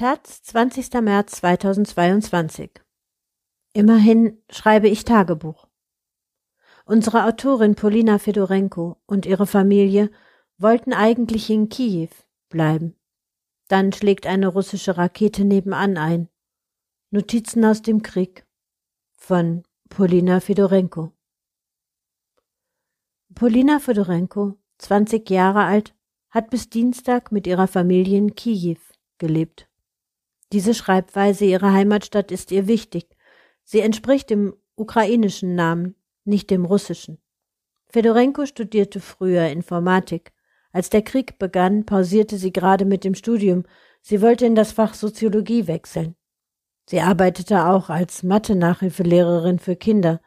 Taz, 20. März 2022. Immerhin schreibe ich Tagebuch. Unsere Autorin Polina Fedorenko und ihre Familie wollten eigentlich in Kiew bleiben. Dann schlägt eine russische Rakete nebenan ein. Notizen aus dem Krieg von Polina Fedorenko. Polina Fedorenko, 20 Jahre alt, hat bis Dienstag mit ihrer Familie in Kiew gelebt. Diese Schreibweise ihrer Heimatstadt ist ihr wichtig. Sie entspricht dem ukrainischen Namen, nicht dem russischen. Fedorenko studierte früher Informatik. Als der Krieg begann, pausierte sie gerade mit dem Studium. Sie wollte in das Fach Soziologie wechseln. Sie arbeitete auch als Mathe-Nachhilfelehrerin für Kinder.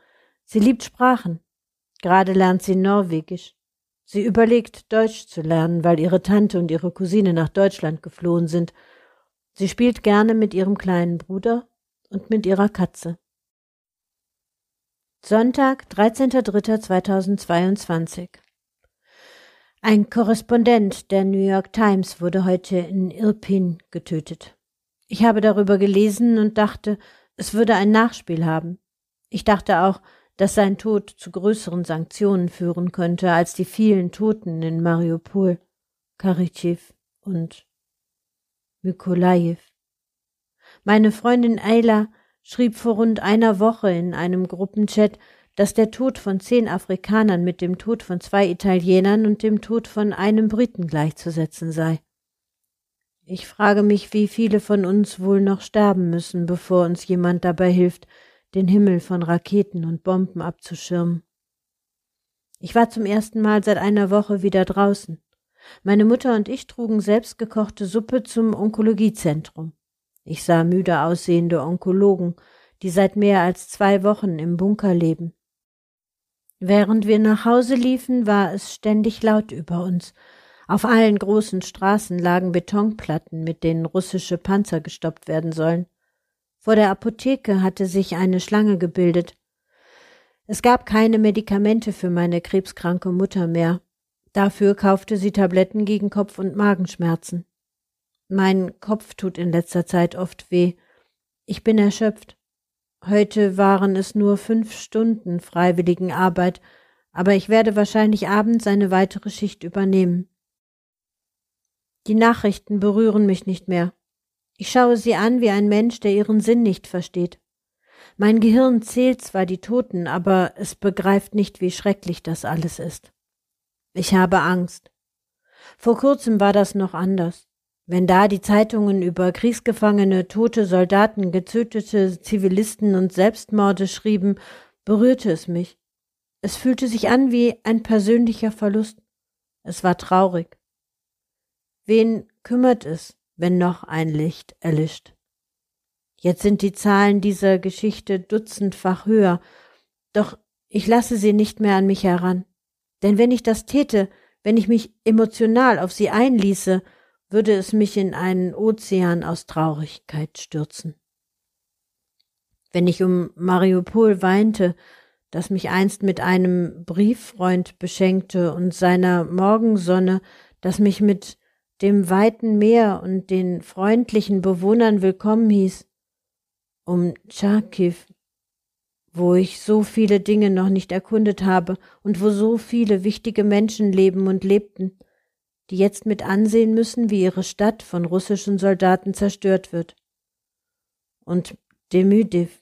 Sie liebt Sprachen. Gerade lernt sie Norwegisch. Sie überlegt, Deutsch zu lernen, weil ihre Tante und ihre Cousine nach Deutschland geflohen sind. Sie spielt gerne mit ihrem kleinen Bruder und mit ihrer Katze. Sonntag, 13.03.2022 Ein Korrespondent der New York Times wurde heute in Irpin getötet. Ich habe darüber gelesen und dachte, es würde ein Nachspiel haben. Ich dachte auch, dass sein Tod zu größeren Sanktionen führen könnte als die vielen Toten in Mariupol, Karichew und Mykolajew. Meine Freundin Ayla schrieb vor rund einer Woche in einem Gruppenchat, dass der Tod von zehn Afrikanern mit dem Tod von zwei Italienern und dem Tod von einem Briten gleichzusetzen sei. Ich frage mich, wie viele von uns wohl noch sterben müssen, bevor uns jemand dabei hilft, den Himmel von Raketen und Bomben abzuschirmen. Ich war zum ersten Mal seit einer Woche wieder draußen. Meine Mutter und ich trugen selbstgekochte Suppe zum Onkologiezentrum. Ich sah müde aussehende Onkologen, die seit mehr als zwei Wochen im Bunker leben. Während wir nach Hause liefen, war es ständig laut über uns. Auf allen großen Straßen lagen Betonplatten, mit denen russische Panzer gestoppt werden sollen. Vor der Apotheke hatte sich eine Schlange gebildet. Es gab keine Medikamente für meine krebskranke Mutter mehr. Dafür kaufte sie Tabletten gegen Kopf- und Magenschmerzen. Mein Kopf tut in letzter Zeit oft weh. Ich bin erschöpft. Heute waren es nur fünf Stunden freiwilligen Arbeit, aber ich werde wahrscheinlich abends eine weitere Schicht übernehmen. Die Nachrichten berühren mich nicht mehr. Ich schaue sie an wie ein Mensch, der ihren Sinn nicht versteht. Mein Gehirn zählt zwar die Toten, aber es begreift nicht, wie schrecklich das alles ist. Ich habe Angst. Vor kurzem war das noch anders. Wenn da die Zeitungen über Kriegsgefangene, tote Soldaten, gezüchtete Zivilisten und Selbstmorde schrieben, berührte es mich. Es fühlte sich an wie ein persönlicher Verlust. Es war traurig. Wen kümmert es, wenn noch ein Licht erlischt. Jetzt sind die Zahlen dieser Geschichte dutzendfach höher, doch ich lasse sie nicht mehr an mich heran. Denn wenn ich das täte, wenn ich mich emotional auf sie einließe, würde es mich in einen Ozean aus Traurigkeit stürzen. Wenn ich um Mariupol weinte, das mich einst mit einem Brieffreund beschenkte und seiner Morgensonne, das mich mit dem weiten Meer und den freundlichen Bewohnern willkommen hieß, um Charkiw, wo ich so viele Dinge noch nicht erkundet habe und wo so viele wichtige Menschen leben und lebten, die jetzt mit ansehen müssen, wie ihre Stadt von russischen Soldaten zerstört wird. Und Demüdiv,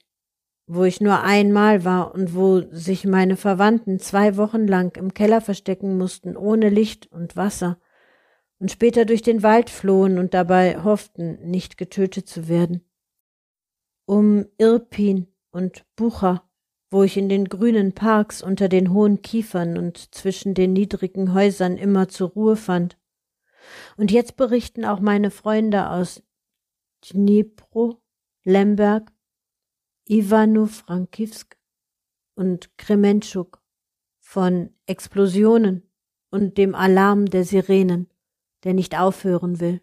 wo ich nur einmal war und wo sich meine Verwandten zwei Wochen lang im Keller verstecken mussten, ohne Licht und Wasser, und später durch den Wald flohen und dabei hofften, nicht getötet zu werden. Um Irpin und Bucha, wo ich in den grünen Parks unter den hohen Kiefern und zwischen den niedrigen Häusern immer zur Ruhe fand. Und jetzt berichten auch meine Freunde aus Dnipro, Lemberg, Ivano-Frankivsk und Krementschuk von Explosionen und dem Alarm der Sirenen der nicht aufhören will.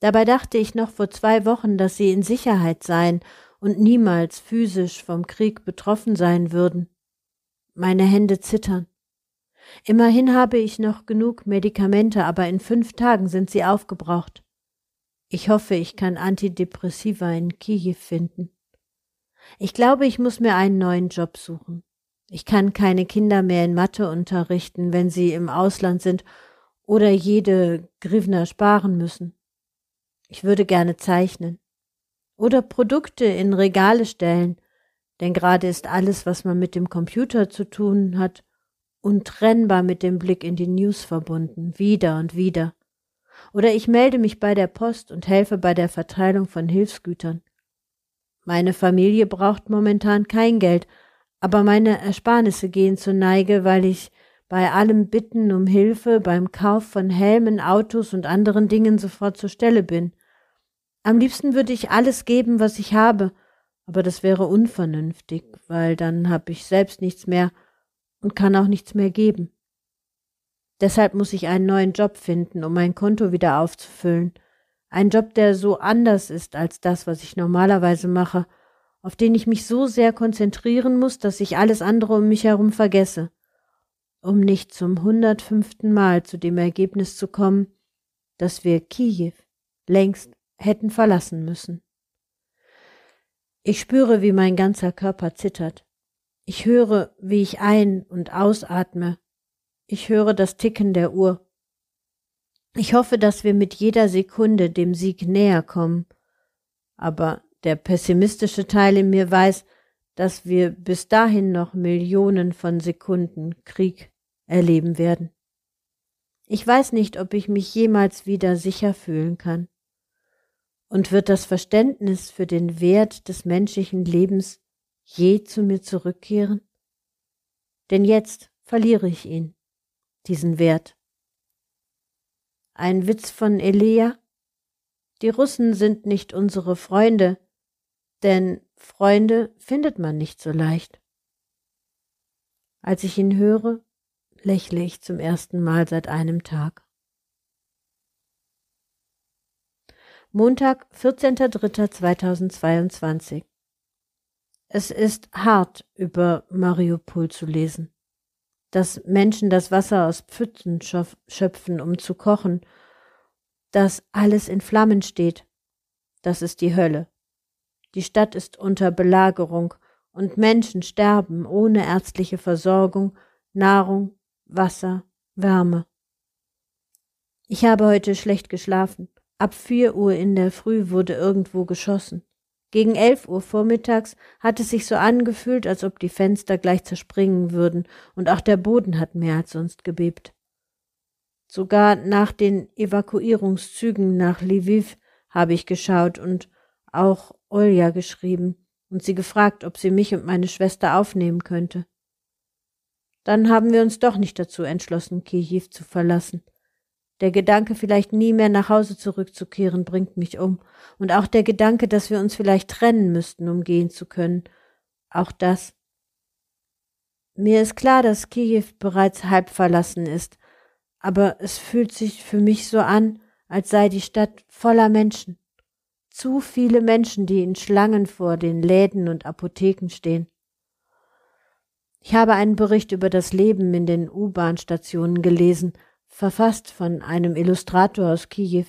Dabei dachte ich noch vor zwei Wochen, dass sie in Sicherheit seien und niemals physisch vom Krieg betroffen sein würden. Meine Hände zittern. Immerhin habe ich noch genug Medikamente, aber in fünf Tagen sind sie aufgebraucht. Ich hoffe, ich kann Antidepressiva in Kiew finden. Ich glaube, ich muss mir einen neuen Job suchen. Ich kann keine Kinder mehr in Mathe unterrichten, wenn sie im Ausland sind oder jede Grivna sparen müssen. Ich würde gerne zeichnen. Oder Produkte in Regale stellen, denn gerade ist alles, was man mit dem Computer zu tun hat, untrennbar mit dem Blick in die News verbunden, wieder und wieder. Oder ich melde mich bei der Post und helfe bei der Verteilung von Hilfsgütern. Meine Familie braucht momentan kein Geld, aber meine Ersparnisse gehen zur Neige, weil ich bei allem Bitten um Hilfe beim Kauf von Helmen, Autos und anderen Dingen sofort zur Stelle bin. Am liebsten würde ich alles geben, was ich habe, aber das wäre unvernünftig, weil dann habe ich selbst nichts mehr und kann auch nichts mehr geben. Deshalb muss ich einen neuen Job finden, um mein Konto wieder aufzufüllen. Ein Job, der so anders ist als das, was ich normalerweise mache, auf den ich mich so sehr konzentrieren muss, dass ich alles andere um mich herum vergesse, um nicht zum hundertfünften Mal zu dem Ergebnis zu kommen, dass wir Kiew längst hätten verlassen müssen. Ich spüre, wie mein ganzer Körper zittert. Ich höre, wie ich ein- und ausatme. Ich höre das Ticken der Uhr. Ich hoffe, dass wir mit jeder Sekunde dem Sieg näher kommen. Aber der pessimistische Teil in mir weiß, dass wir bis dahin noch Millionen von Sekunden Krieg erleben werden. Ich weiß nicht, ob ich mich jemals wieder sicher fühlen kann. Und wird das Verständnis für den Wert des menschlichen Lebens je zu mir zurückkehren? Denn jetzt verliere ich ihn, diesen Wert. Ein Witz von Elia? Die Russen sind nicht unsere Freunde, denn Freunde findet man nicht so leicht. Als ich ihn höre, lächle ich zum ersten Mal seit einem Tag. Montag, 14.03.2022 Es ist hart, über Mariupol zu lesen. Dass Menschen das Wasser aus Pfützen schöpfen, um zu kochen, dass alles in Flammen steht, das ist die Hölle. Die Stadt ist unter Belagerung und Menschen sterben ohne ärztliche Versorgung, Nahrung, Wasser, Wärme. Ich habe heute schlecht geschlafen. Ab vier Uhr in der Früh wurde irgendwo geschossen. Gegen elf Uhr vormittags hat es sich so angefühlt, als ob die Fenster gleich zerspringen würden, und auch der Boden hat mehr als sonst gebebt. Sogar nach den Evakuierungszügen nach Lviv habe ich geschaut und auch Olja geschrieben und sie gefragt, ob sie mich und meine Schwester aufnehmen könnte. Dann haben wir uns doch nicht dazu entschlossen, Kiew zu verlassen. Der Gedanke, vielleicht nie mehr nach Hause zurückzukehren, bringt mich um, und auch der Gedanke, dass wir uns vielleicht trennen müssten, um gehen zu können, auch das. Mir ist klar, dass Kiew bereits halb verlassen ist, aber es fühlt sich für mich so an, als sei die Stadt voller Menschen. Zu viele Menschen, die in Schlangen vor den Läden und Apotheken stehen. Ich habe einen Bericht über das Leben in den U-Bahn-Stationen gelesen, verfasst von einem Illustrator aus Kiew.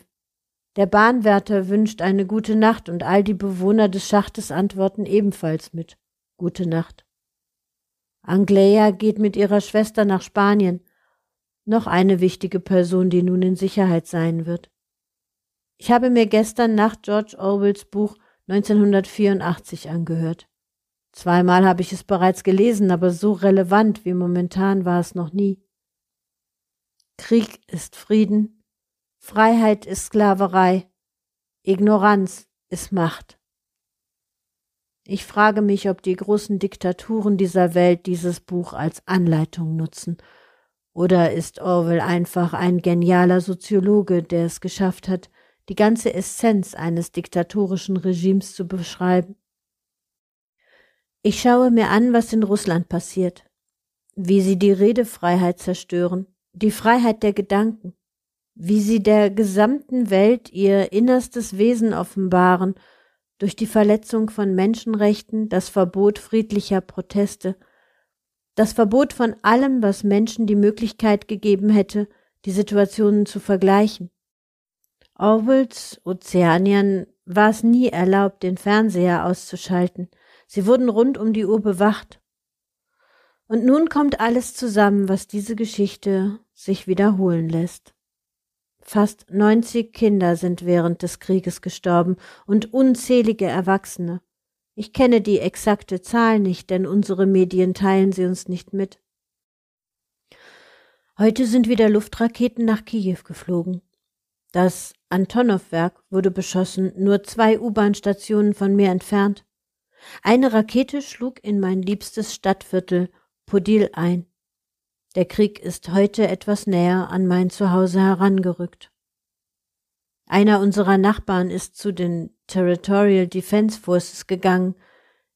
Der Bahnwärter wünscht eine gute Nacht und all die Bewohner des Schachtes antworten ebenfalls mit Gute Nacht. Angleia geht mit ihrer Schwester nach Spanien, noch eine wichtige Person, die nun in Sicherheit sein wird. Ich habe mir gestern Nacht George Orwells Buch 1984 angehört. Zweimal habe ich es bereits gelesen, aber so relevant wie momentan war es noch nie. Krieg ist Frieden, Freiheit ist Sklaverei, Ignoranz ist Macht. Ich frage mich, ob die großen Diktaturen dieser Welt dieses Buch als Anleitung nutzen, oder ist Orwell einfach ein genialer Soziologe, der es geschafft hat, die ganze Essenz eines diktatorischen Regimes zu beschreiben. Ich schaue mir an, was in Russland passiert, wie sie die Redefreiheit zerstören, die Freiheit der Gedanken, wie sie der gesamten Welt ihr innerstes Wesen offenbaren durch die Verletzung von Menschenrechten, das Verbot friedlicher Proteste, das Verbot von allem, was Menschen die Möglichkeit gegeben hätte, die Situationen zu vergleichen Orwells Ozeaniern war es nie erlaubt, den Fernseher auszuschalten. Sie wurden rund um die Uhr bewacht. Und nun kommt alles zusammen, was diese Geschichte sich wiederholen lässt. Fast 90 Kinder sind während des Krieges gestorben und unzählige Erwachsene. Ich kenne die exakte Zahl nicht, denn unsere Medien teilen sie uns nicht mit. Heute sind wieder Luftraketen nach Kiew geflogen. Das Antonov-Werk wurde beschossen, nur zwei U-Bahn-Stationen von mir entfernt. Eine Rakete schlug in mein liebstes Stadtviertel Podil ein. Der Krieg ist heute etwas näher an mein Zuhause herangerückt. Einer unserer Nachbarn ist zu den Territorial Defense Forces gegangen.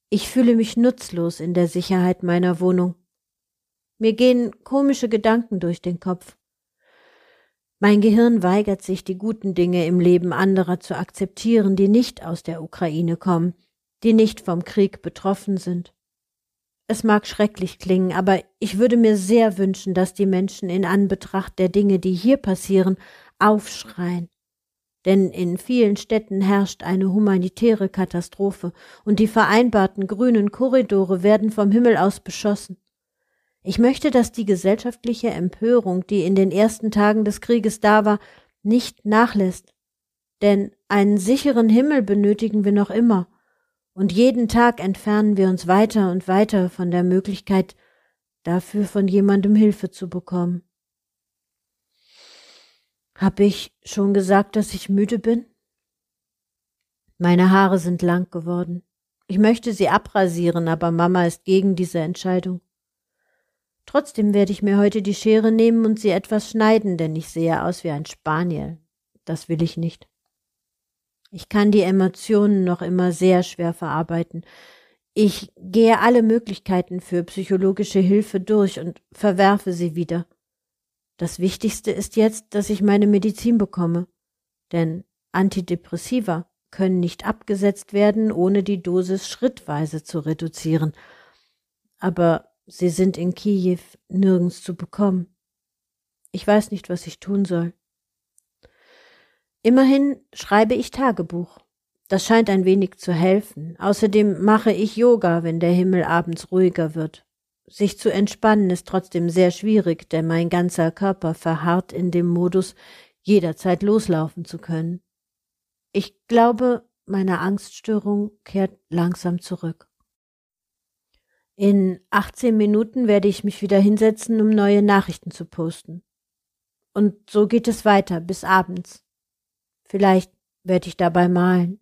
Ich fühle mich nutzlos in der Sicherheit meiner Wohnung. Mir gehen komische Gedanken durch den Kopf. Mein Gehirn weigert sich, die guten Dinge im Leben anderer zu akzeptieren, die nicht aus der Ukraine kommen, die nicht vom Krieg betroffen sind. Es mag schrecklich klingen, aber ich würde mir sehr wünschen, dass die Menschen in Anbetracht der Dinge, die hier passieren, aufschreien. Denn in vielen Städten herrscht eine humanitäre Katastrophe und die vereinbarten grünen Korridore werden vom Himmel aus beschossen. Ich möchte, dass die gesellschaftliche Empörung, die in den ersten Tagen des Krieges da war, nicht nachlässt. Denn einen sicheren Himmel benötigen wir noch immer und jeden Tag entfernen wir uns weiter und weiter von der Möglichkeit, dafür von jemandem Hilfe zu bekommen. Hab ich schon gesagt, dass ich müde bin? Meine Haare sind lang geworden. Ich möchte sie abrasieren, aber Mama ist gegen diese Entscheidung. Trotzdem werde ich mir heute die Schere nehmen und sie etwas schneiden, denn ich sehe aus wie ein Spaniel. Das will ich nicht. Ich kann die Emotionen noch immer sehr schwer verarbeiten. Ich gehe alle Möglichkeiten für psychologische Hilfe durch und verwerfe sie wieder. Das Wichtigste ist jetzt, dass ich meine Medizin bekomme. Denn Antidepressiva können nicht abgesetzt werden, ohne die Dosis schrittweise zu reduzieren. Aber sie sind in Kiew nirgends zu bekommen. Ich weiß nicht, was ich tun soll. Immerhin schreibe ich Tagebuch. Das scheint ein wenig zu helfen. Außerdem mache ich Yoga, wenn der Himmel abends ruhiger wird. Sich zu entspannen ist trotzdem sehr schwierig, denn mein ganzer Körper verharrt in dem Modus, jederzeit loslaufen zu können. Ich glaube, meine Angststörung kehrt langsam zurück. In 18 Minuten werde ich mich wieder hinsetzen, um neue Nachrichten zu posten. Und so geht es weiter bis abends. Vielleicht werde ich dabei malen.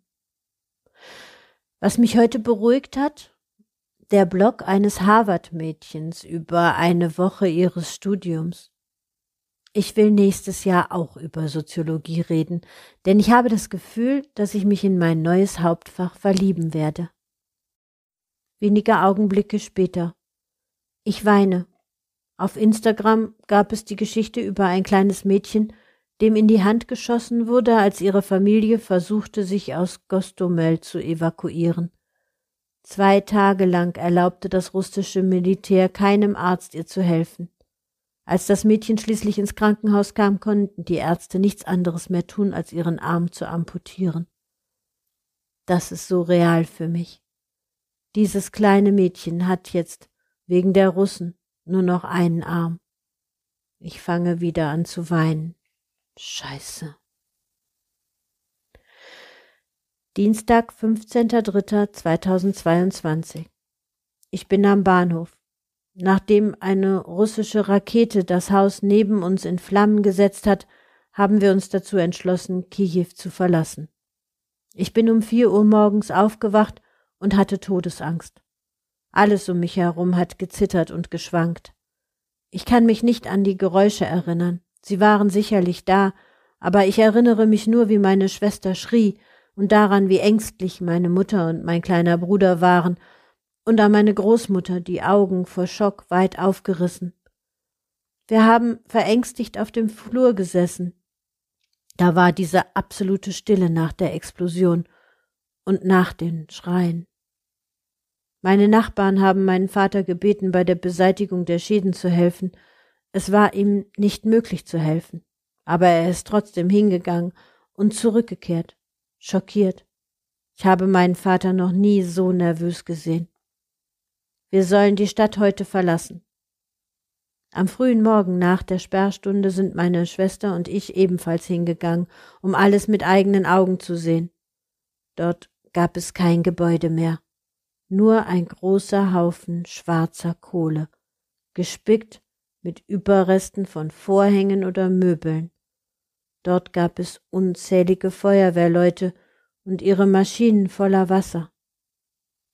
Was mich heute beruhigt hat, der Blog eines Harvard-Mädchens über eine Woche ihres Studiums. Ich will nächstes Jahr auch über Soziologie reden, denn ich habe das Gefühl, dass ich mich in mein neues Hauptfach verlieben werde. Wenige Augenblicke später. Ich weine. Auf Instagram gab es die Geschichte über ein kleines Mädchen, dem in die Hand geschossen wurde, als ihre Familie versuchte, sich aus Gostomel zu evakuieren. Zwei Tage lang erlaubte das russische Militär keinem Arzt ihr zu helfen. Als das Mädchen schließlich ins Krankenhaus kam, konnten die Ärzte nichts anderes mehr tun, als ihren Arm zu amputieren. Das ist so real für mich. Dieses kleine Mädchen hat jetzt wegen der Russen nur noch einen Arm. Ich fange wieder an zu weinen. Scheiße. Dienstag, 15.03.2022. Ich bin am Bahnhof. Nachdem eine russische Rakete das Haus neben uns in Flammen gesetzt hat, haben wir uns dazu entschlossen, Kiew zu verlassen. Ich bin um vier Uhr morgens aufgewacht und hatte Todesangst. Alles um mich herum hat gezittert und geschwankt. Ich kann mich nicht an die Geräusche erinnern. Sie waren sicherlich da, aber ich erinnere mich nur, wie meine Schwester schrie und daran, wie ängstlich meine Mutter und mein kleiner Bruder waren und an meine Großmutter, die Augen vor Schock weit aufgerissen. Wir haben verängstigt auf dem Flur gesessen. Da war diese absolute Stille nach der Explosion und nach den Schreien. Meine Nachbarn haben meinen Vater gebeten, bei der Beseitigung der Schäden zu helfen, es war ihm nicht möglich zu helfen, aber er ist trotzdem hingegangen und zurückgekehrt, schockiert. Ich habe meinen Vater noch nie so nervös gesehen. Wir sollen die Stadt heute verlassen. Am frühen Morgen nach der Sperrstunde sind meine Schwester und ich ebenfalls hingegangen, um alles mit eigenen Augen zu sehen. Dort gab es kein Gebäude mehr, nur ein großer Haufen schwarzer Kohle, gespickt mit Überresten von Vorhängen oder Möbeln. Dort gab es unzählige Feuerwehrleute und ihre Maschinen voller Wasser.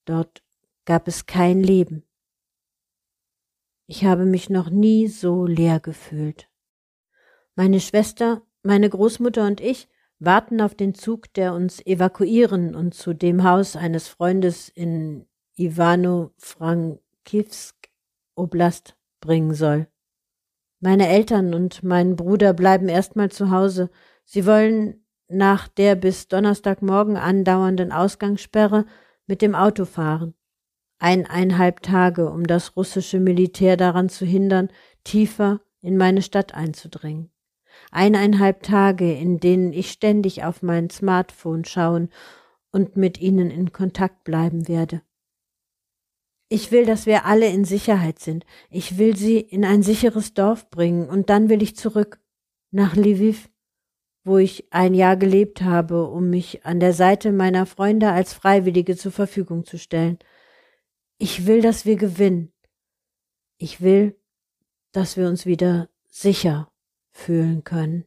Dort gab es kein Leben. Ich habe mich noch nie so leer gefühlt. Meine Schwester, meine Großmutter und ich warten auf den Zug, der uns evakuieren und zu dem Haus eines Freundes in Ivano-Frankivsk Oblast bringen soll. Meine Eltern und mein Bruder bleiben erstmal zu Hause. Sie wollen nach der bis Donnerstagmorgen andauernden Ausgangssperre mit dem Auto fahren. Eineinhalb Tage, um das russische Militär daran zu hindern, tiefer in meine Stadt einzudringen. Eineinhalb Tage, in denen ich ständig auf mein Smartphone schauen und mit ihnen in Kontakt bleiben werde. Ich will, dass wir alle in Sicherheit sind. Ich will sie in ein sicheres Dorf bringen und dann will ich zurück nach Lviv, wo ich ein Jahr gelebt habe, um mich an der Seite meiner Freunde als Freiwillige zur Verfügung zu stellen. Ich will, dass wir gewinnen. Ich will, dass wir uns wieder sicher fühlen können.